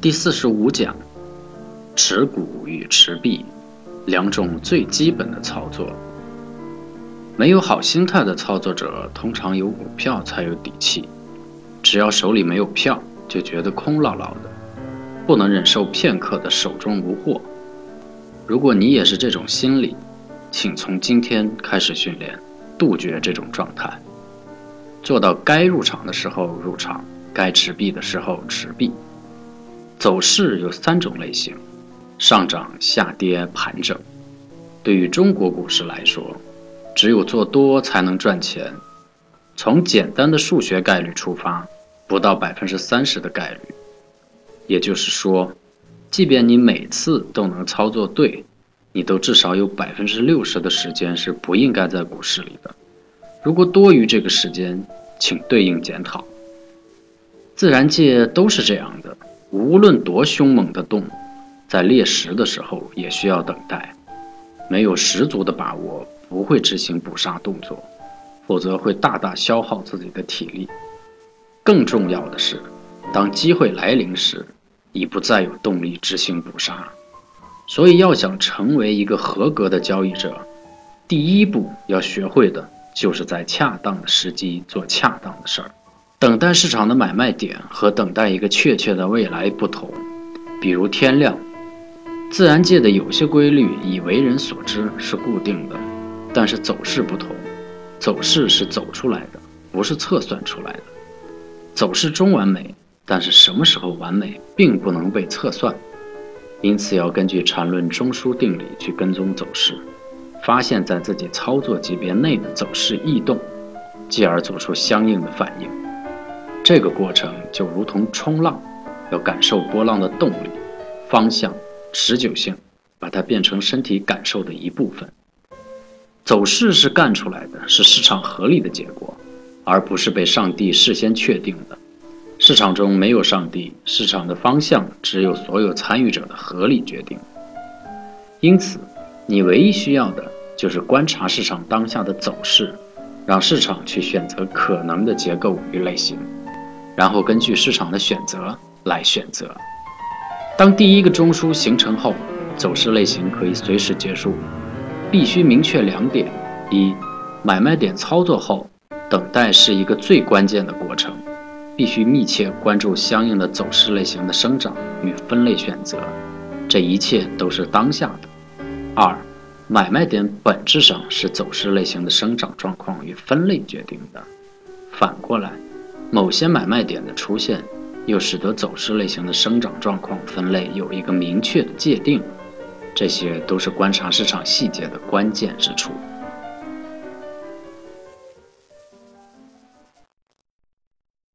第四十五讲，持股与持币两种最基本的操作。没有好心态的操作者，通常有股票才有底气。只要手里没有票，就觉得空落落的，不能忍受片刻的手中无货。如果你也是这种心理，请从今天开始训练，杜绝这种状态，做到该入场的时候入场，该持币的时候持币。走势有三种类型：上涨、下跌、盘整。对于中国股市来说，只有做多才能赚钱。从简单的数学概率出发，不到百分之三十的概率。也就是说，即便你每次都能操作对。你都至少有百分之六十的时间是不应该在股市里的。如果多于这个时间，请对应检讨。自然界都是这样的，无论多凶猛的动物，在猎食的时候也需要等待。没有十足的把握，不会执行捕杀动作，否则会大大消耗自己的体力。更重要的是，当机会来临时，已不再有动力执行捕杀。所以，要想成为一个合格的交易者，第一步要学会的就是在恰当的时机做恰当的事儿。等待市场的买卖点和等待一个确切的未来不同。比如天亮，自然界的有些规律已为人所知是固定的，但是走势不同，走势是走出来的，不是测算出来的。走势中完美，但是什么时候完美，并不能被测算。因此，要根据缠论中枢定理去跟踪走势，发现在自己操作级别内的走势异动，继而做出相应的反应。这个过程就如同冲浪，要感受波浪的动力、方向、持久性，把它变成身体感受的一部分。走势是干出来的，是市场合理的结果，而不是被上帝事先确定的。市场中没有上帝，市场的方向只有所有参与者的合理决定。因此，你唯一需要的就是观察市场当下的走势，让市场去选择可能的结构与类型，然后根据市场的选择来选择。当第一个中枢形成后，走势类型可以随时结束。必须明确两点：一，买卖点操作后，等待是一个最关键的过程。必须密切关注相应的走势类型的生长与分类选择，这一切都是当下的。二，买卖点本质上是走势类型的生长状况与分类决定的。反过来，某些买卖点的出现，又使得走势类型的生长状况分类有一个明确的界定。这些都是观察市场细节的关键之处。